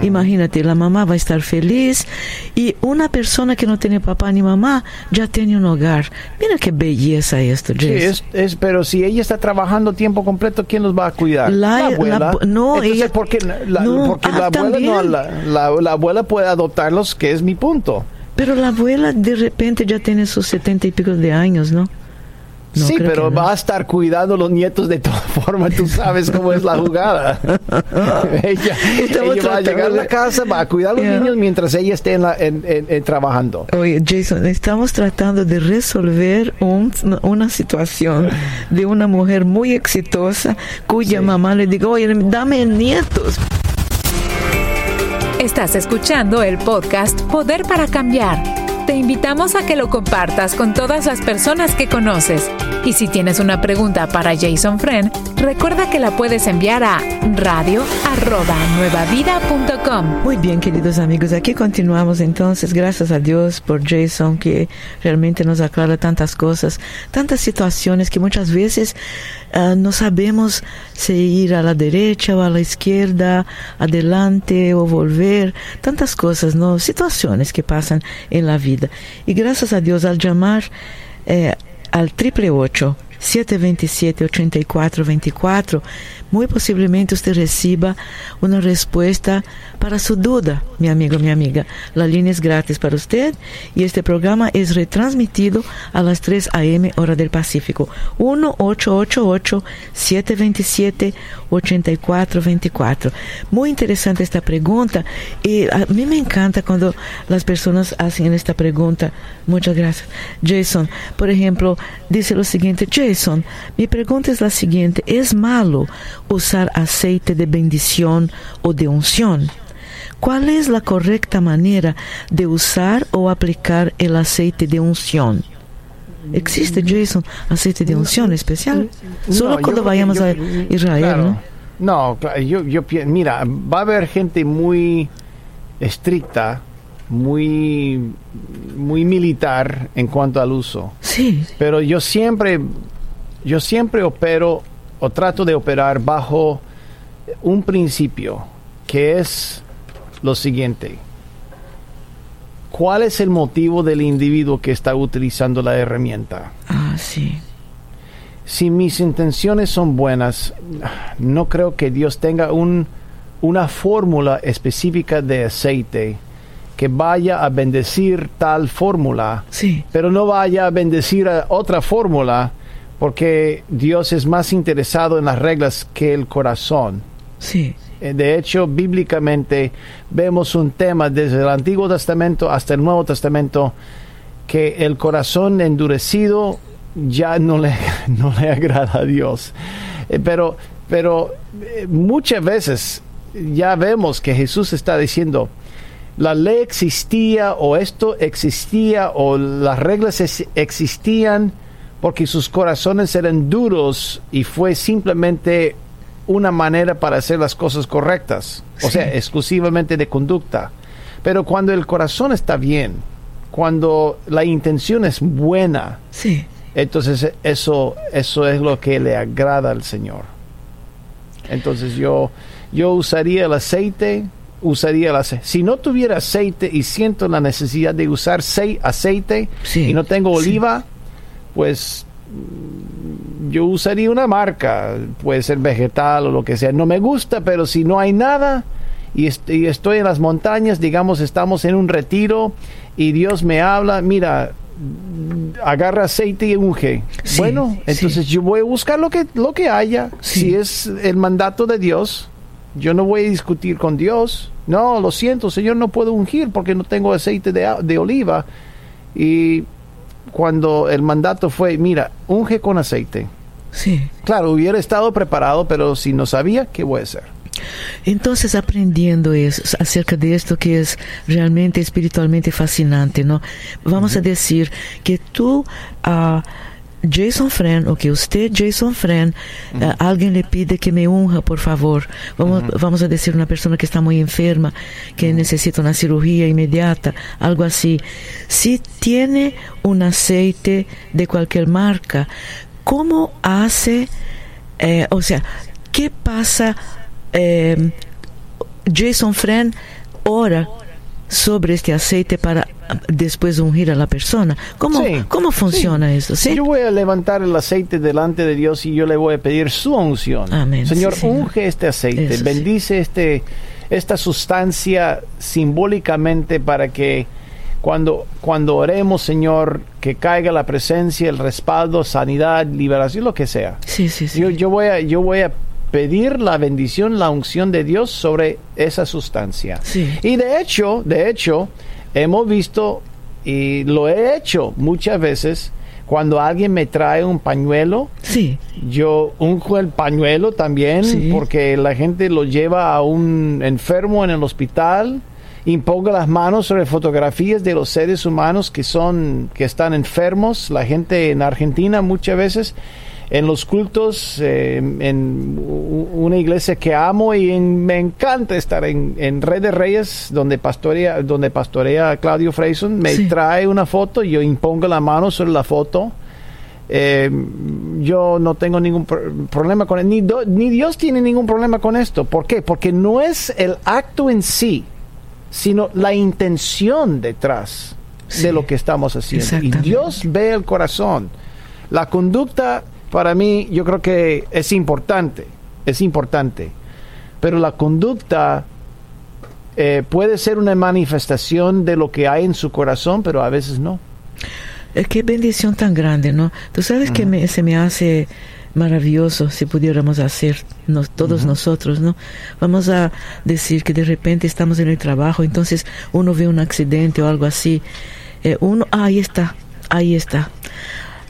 Imagínate, la mamá va a estar feliz y una persona que no tiene papá ni mamá ya tiene un hogar. Mira qué belleza esto, Jess. Sí, es, pero si ella está trabajando tiempo completo, ¿quién los va a cuidar? La, abuela. no, ella, porque, porque la, abuela no, la, la, abuela puede adoptarlos, que es mi punto. Pero la abuela de repente ya tiene sus setenta y pico de años, ¿no? sí, pero va a estar cuidando los nietos de todas formas, tú sabes cómo es la jugada. ella, va a llegar a la casa, va a cuidar a los niños mientras ella esté en trabajando. Oye, Jason, estamos tratando de resolver una situación de una mujer muy exitosa cuya mamá le dijo, oye, dame nietos. Estás escuchando el podcast Poder para Cambiar. Te invitamos a que lo compartas con todas las personas que conoces. Y si tienes una pregunta para Jason Friend, recuerda que la puedes enviar a radio@nuevavida.com. Muy bien, queridos amigos, aquí continuamos entonces. Gracias a Dios por Jason que realmente nos aclara tantas cosas, tantas situaciones que muchas veces uh, no sabemos si ir a la derecha o a la izquierda, adelante o volver, tantas cosas, ¿no? Situaciones que pasan en la vida. Y gracias a Dios al llamar eh, al triple ocho 727-8424. Muy posiblemente usted reciba una respuesta para su duda, mi amigo, mi amiga. La línea es gratis para usted y este programa es retransmitido a las 3 a.m. hora del Pacífico. 1-888-727-8424. Muy interesante esta pregunta y a mí me encanta cuando las personas hacen esta pregunta. Muchas gracias. Jason, por ejemplo, dice lo siguiente, Jason, mi pregunta es la siguiente, ¿es malo usar aceite de bendición o de unción? ¿Cuál es la correcta manera de usar o aplicar el aceite de unción? ¿Existe, Jason, aceite de unción especial? Solo No, cuando yo- vayamos yo- a Israel, claro. ¿no? Yo, yo mira, va a haber gente muy estricta, muy, muy militar en cuanto al uso. Sí, Pero yo siempre, yo siempre opero o trato de operar bajo un principio que es lo siguiente. ¿Cuál es el motivo del individuo que está utilizando la herramienta? ah, sí, si mis intenciones son buenas, no creo que Dios tenga un, una fórmula específica de aceite que vaya a bendecir tal fórmula, sí, pero no vaya a bendecir a otra fórmula porque Dios es más interesado en las reglas que el corazón. sí, Eh, De hecho, bíblicamente vemos un tema desde el Antiguo Testamento hasta el Nuevo Testamento que el corazón endurecido ya no le, no le agrada a Dios. Eh, Pero, pero eh, muchas veces ya vemos que Jesús está diciendo, la ley existía o esto existía o las reglas existían porque sus corazones eran duros y fue simplemente una manera para hacer las cosas correctas, o sea, exclusivamente de conducta. Pero cuando el corazón está bien, cuando la intención es buena, sí. entonces eso, eso es lo que le agrada al Señor. Entonces yo, yo usaría el aceite, usaría el aceite. Si no tuviera aceite y siento la necesidad de usar aceite Sí, y no tengo oliva, pues yo usaría una marca, puede ser vegetal o lo que sea. No me gusta, pero si no hay nada y, est- y estoy en las montañas, digamos, estamos en un retiro y Dios me habla, mira, agarra aceite y unge. Sí, bueno, entonces sí. yo voy a buscar lo que, lo que haya. Sí. Si es el mandato de Dios, yo no voy a discutir con Dios. No, lo siento, Señor, no puedo ungir porque no tengo aceite de, de oliva. Y cuando el mandato fue, mira, unge con aceite. Sí. Claro, hubiera estado preparado, pero si no sabía, ¿qué voy a hacer? Entonces, aprendiendo eso, acerca de esto que es realmente espiritualmente fascinante, ¿no? Vamos a decir que tú, a Jason Friend, o que usted, Jason Friend, a alguien le pide que me unja, por favor. Vamos, vamos a decir una persona que está muy enferma, que necesita una cirugía inmediata, algo así. Si tiene un aceite de cualquier marca, ¿cómo hace, eh, o sea, qué pasa? eh, Jason Friend ora sobre este aceite para después ungir a la persona. ¿Cómo, Sí, cómo funciona eso? ¿Sí? Yo voy a levantar el aceite delante de Dios y yo le voy a pedir su unción. Amén, Señor, unge este aceite, Eso bendice este, esta sustancia simbólicamente para que cuando, cuando oremos, Señor, que caiga la presencia, el respaldo, sanidad, liberación, lo que sea. Sí, sí, sí. Yo, yo, voy a, yo voy a pedir la bendición, la unción de Dios sobre esa sustancia. Sí. Y de hecho, de hecho, hemos visto y lo he hecho muchas veces cuando alguien me trae un pañuelo. Sí, Yo unjo el pañuelo también Sí. porque la gente lo lleva a un enfermo en el hospital. Impongo las manos sobre fotografías de los seres humanos que son que están enfermos. La gente en Argentina muchas veces en los cultos eh, en una iglesia que amo y en- me encanta estar en, en Red de Reyes donde pastorea donde pastorea Claudio Freyson me Sí. trae una foto yo impongo la mano sobre la foto eh, yo no tengo ningún pro- problema con ni, do- ni Dios tiene ningún problema con esto. ¿Por qué? Porque no es el acto en sí, sino la intención detrás Sí, de lo que estamos haciendo. Y. Dios ve el corazón. La conducta para mí yo creo que es importante, es importante, pero la conducta eh, puede ser una manifestación de lo que hay en su corazón, pero a veces no. Eh, qué bendición tan grande, ¿no? Tú sabes que me, se me hace maravilloso si pudiéramos hacer nos, todos nosotros, ¿no? Vamos a decir que de repente estamos en el trabajo, entonces uno ve un accidente o algo así, eh, uno, ah, ahí está, ahí está.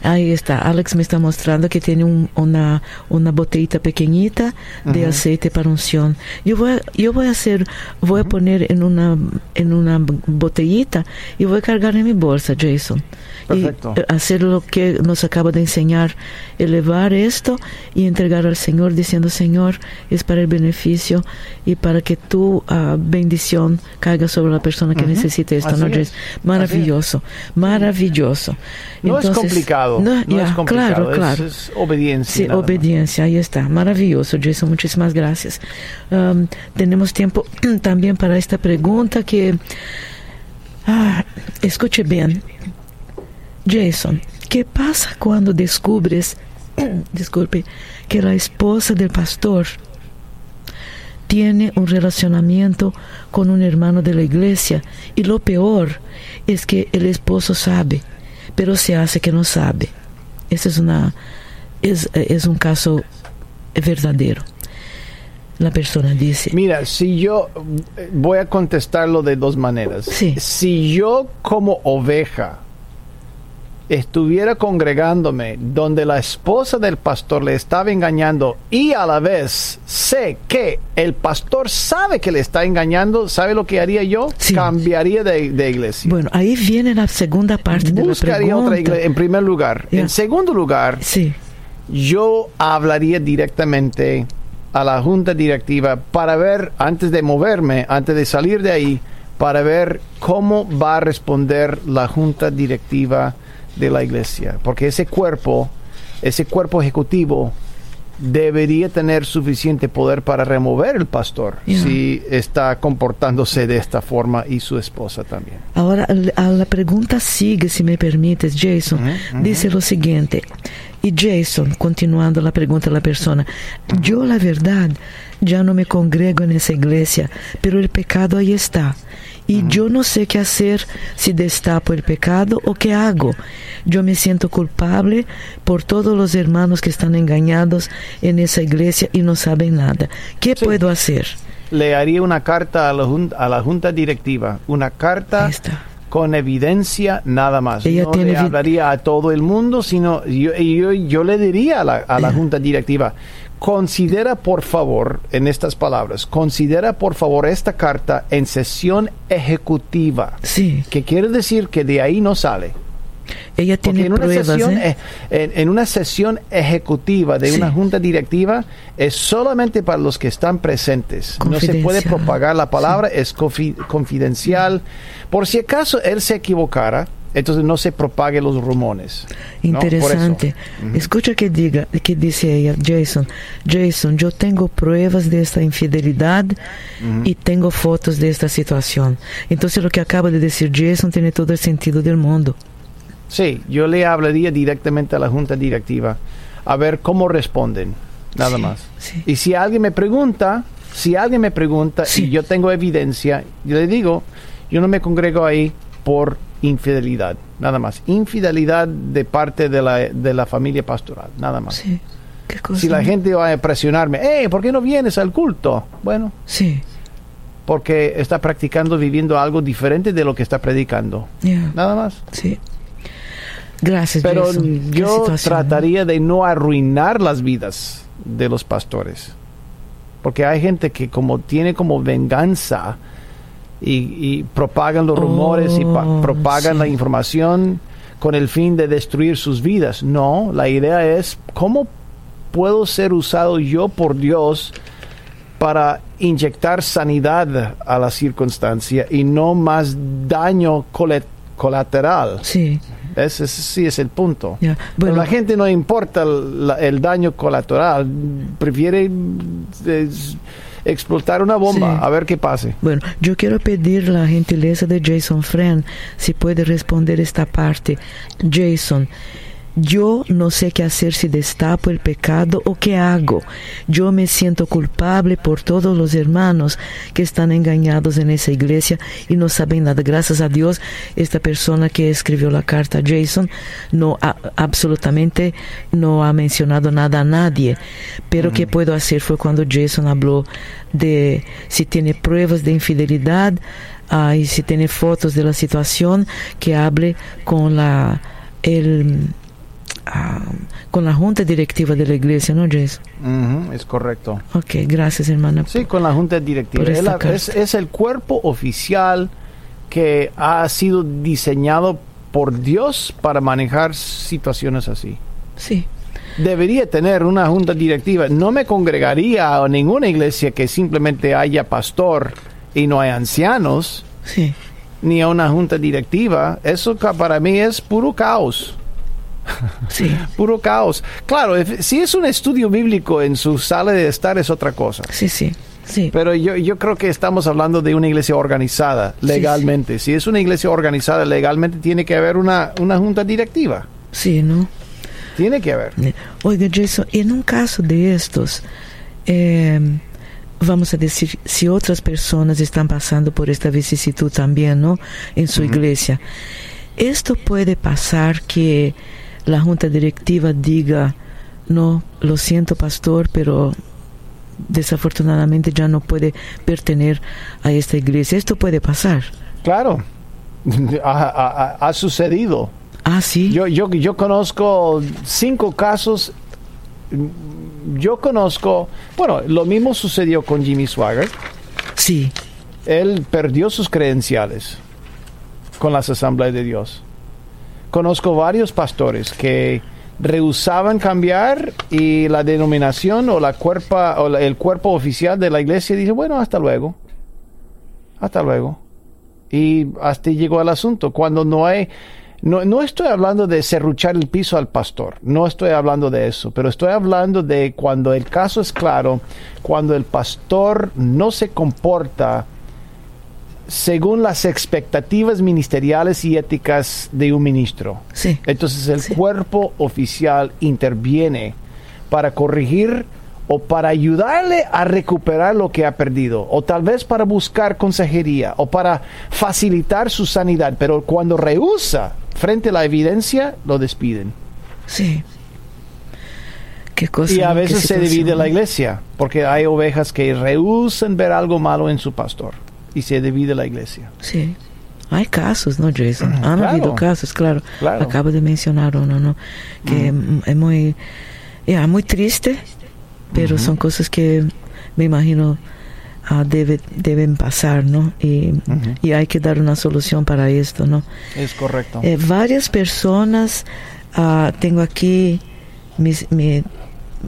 Ahí está, Alex me está mostrando que tiene un, una, una botellita pequeñita de aceite para unción. Yo voy, yo voy a hacer, voy a poner en una, en una botellita y voy a cargar en mi bolsa, Jason. Perfecto. Y eh, hacer lo que nos acaba de enseñar, elevar esto y entregar al Señor diciendo, Señor, es para el beneficio y para que tu uh, bendición caiga sobre la persona que Ujú. necesite esto. Así ¿no, es. Jason? Maravilloso, maravilloso. No es Entonces, complicado. no, No, ya, es complicado. claro, claro. Es, obediencia. Sí, más. obediencia, ahí está. Maravilloso, Jason. Muchísimas gracias. Um, tenemos tiempo también para esta pregunta que... Ah, escuche bien. Jason, ¿qué pasa cuando descubres, disculpe, que la esposa del pastor tiene un relacionamiento con un hermano de la iglesia? Y lo peor es que el esposo sabe, pero se hace que no sabe. Ese es, una, es, es un caso verdadero. La persona dice, Mira, si yo voy a contestarlo de dos maneras. Sí. Si yo como oveja estuviera congregándome donde la esposa del pastor le estaba engañando y a la vez sé que el pastor sabe que le está engañando, ¿sabe lo que haría yo? Sí. Cambiaría de, de iglesia. bueno, ahí viene la segunda parte de la Buscaría otra pregunta. iglesia en primer lugar. En segundo lugar, Sí, yo hablaría directamente a la junta directiva para ver, antes de moverme, antes de salir de ahí, para ver cómo va a responder la junta directiva de la iglesia. Porque ese cuerpo, ese cuerpo ejecutivo, debería tener suficiente poder para remover el pastor Ya. si está comportándose de esta forma y su esposa también. Ahora a la pregunta sigue, si me permites, Jason. Dice lo siguiente. Y Jason, continuando la pregunta de la persona, yo la verdad ya no me congrego en esa iglesia, pero el pecado ahí está. Y yo no sé qué hacer si destapo el pecado o qué hago. Yo me siento culpable por todos los hermanos que están engañados en esa iglesia y no saben nada. ¿Qué Sí. puedo hacer? Le haría una carta a la, jun- a la junta directiva, una carta con evidencia nada más. Ella no tiene le hablaría a todo el mundo, sino yo, yo, yo le diría a la, a la junta directiva, considera por favor, en estas palabras, considera por favor esta carta en sesión ejecutiva, Sí, que quiere decir que de ahí no sale. ella Porque tiene en una, pruebas. sesión, ¿eh? eh, en, en una sesión ejecutiva de Sí. una junta directiva es solamente para los que están presentes. No se puede propagar la palabra, es confi- confidencial. Por si acaso él se equivocara, entonces no se propague los rumores. ¿no? Interesante. Escucha que diga, que dice ella, Jason. Jason, yo tengo pruebas de esta infidelidad y tengo fotos de esta situación. Entonces lo que acaba de decir Jason tiene todo el sentido del mundo. Sí, yo le hablaría directamente a la junta directiva a ver cómo responden, nada Sí, más. sí. Y si alguien me pregunta, si alguien me pregunta Sí. y yo tengo evidencia, yo le digo, yo no me congrego ahí por infidelidad, nada más. Infidelidad de parte de la, de la familia pastoral, nada más. Sí. ¿Qué cosa? Si la gente va a presionarme, hey, ¿por qué no vienes al culto? Bueno, Sí. porque está practicando, viviendo algo diferente de lo que está predicando, nada más. Sí. Gracias, Pero Jason. Yo trataría de no arruinar las vidas de los pastores. Porque hay gente que como tiene como venganza y, y propagan los rumores y pa- Oh, propagan sí. la información con el fin de destruir sus vidas. No, la idea es cómo puedo ser usado yo por Dios para inyectar sanidad a la circunstancia y no más daño colateral. Sí. Ese, ese sí es el punto. Pero la gente no importa el, daño colateral, prefiere explotar una bomba Sí. a ver qué pase. Bueno, yo quiero pedir la gentileza de Jason Friend si puede responder esta parte. Jason, Yo no sé qué hacer si destapo el pecado o qué hago. Yo me siento culpable por todos los hermanos que están engañados en esa iglesia y no saben nada. Gracias a Dios, esta persona que escribió la carta, Jason, no ha, absolutamente no ha mencionado nada a nadie. Pero qué puedo hacer fue cuando Jason habló de si tiene pruebas de infidelidad ah, y si tiene fotos de la situación, que hable con la el con la junta directiva de la iglesia, ¿no, Jason? Ujú, es correcto. Ok, gracias, hermana. Sí, con la junta directiva. Es, la- es- es el cuerpo oficial que ha sido diseñado por Dios para manejar situaciones así. Sí, Debería tener una junta directiva. No me congregaría a ninguna iglesia que simplemente haya pastor y no hay ancianos, sí, ni a una junta directiva. Eso para mí es puro caos. Sí, Puro caos. Claro, si es un estudio bíblico en su sala de estar es otra cosa. sí, sí, sí. Pero yo, yo creo que estamos hablando de una iglesia organizada legalmente. Si es una iglesia organizada legalmente, tiene que haber una, una junta directiva. Sí, ¿no? Tiene que haber. Oiga, Jason, en un caso de estos, eh, vamos a decir, si otras personas están pasando por esta vicisitud también, ¿no? En su iglesia, esto puede pasar que la junta directiva diga, no, lo siento, pastor, pero desafortunadamente ya no puede pertenecer a esta iglesia. Esto puede pasar. Claro. Ha, ha- sucedido. Ah, sí. Yo, yo, yo conozco cinco casos. Yo conozco, bueno, lo mismo sucedió con Jimmy Swagger. sí, Él perdió sus credenciales con las asambleas de Dios. Conozco varios pastores que rehusaban cambiar y la denominación o la cuerpa o la- el cuerpo oficial de la iglesia dice, bueno, hasta luego. Hasta luego. Y hasta llegó el asunto. Cuando no hay no, no estoy hablando de serruchar el piso al pastor, no estoy hablando de eso, pero estoy hablando de cuando el caso es claro, cuando el pastor no se comporta según las expectativas ministeriales y éticas de un ministro. sí. Entonces el Sí. cuerpo oficial interviene para corregir o para ayudarle a recuperar lo que ha perdido, o tal vez para buscar consejería, o para facilitar su sanidad, pero cuando rehúsa frente a la evidencia, lo despiden. Sí. Qué cosa. Y a veces se divide la iglesia, porque hay ovejas que rehusan ver algo malo en su pastor, y se divide la iglesia. Sí. Hay casos, ¿no, Jason? Han Claro. habido casos, claro. Claro. Acabo de mencionar uno, ¿no? Que mm, es muy, ya, muy triste, pero son cosas que me imagino ah, debe, deben pasar, ¿no? Y, y hay que dar una solución para esto, ¿no? Es correcto. Eh, varias personas, ah, tengo aquí mis- mi,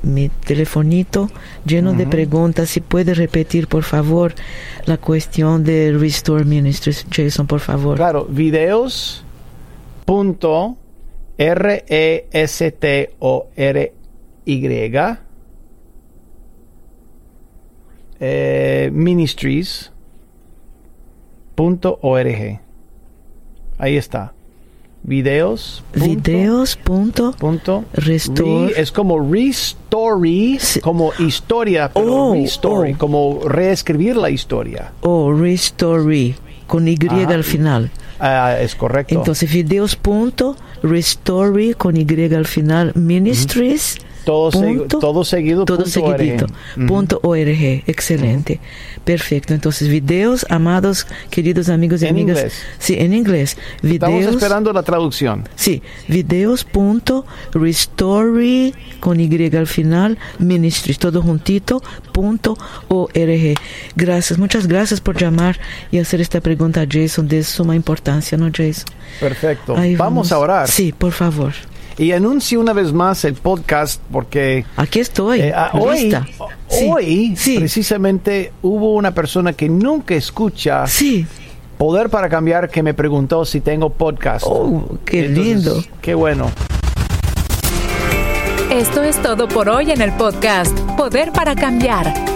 mi telefonito lleno de preguntas. Si puede repetir, por favor, la cuestión de Restore Ministries, Jason, por favor. Claro, videos punto R E S T O R Y eh, ministries punto org. Ahí está. Videos. punto- Videos. Punto, punto Restore. Re- es como restory, Sí. como historia, pero Oh, restory, oh. como reescribir la historia. o Restore con Y Ajá. al final. Ah, es correcto. Entonces, videos. Punto, Restore con Y al final. Ministries. Todo, segu- punto, todo seguido. todo punto seguidito. org. Ujú. Punto org. Excelente. Perfecto. Entonces, videos, amados, queridos amigos y En amigas. inglés. Sí, en inglés. Estamos Videos. esperando la traducción. Sí, videos punto restore con Y al final, ministries, todo juntito, punto org. Gracias, muchas gracias por llamar y hacer esta pregunta a Jason de suma importancia, ¿no, Jason? Perfecto. Ahí vamos, a orar. Sí, por favor. Y anuncio una vez más el podcast porque Aquí estoy, eh, ah, hoy, lista. Sí, hoy sí, precisamente hubo una persona que nunca escucha sí. Poder para Cambiar que me preguntó si tengo podcast. Oh, qué Entonces, lindo. Qué bueno. Esto es todo por hoy en el podcast Poder para Cambiar.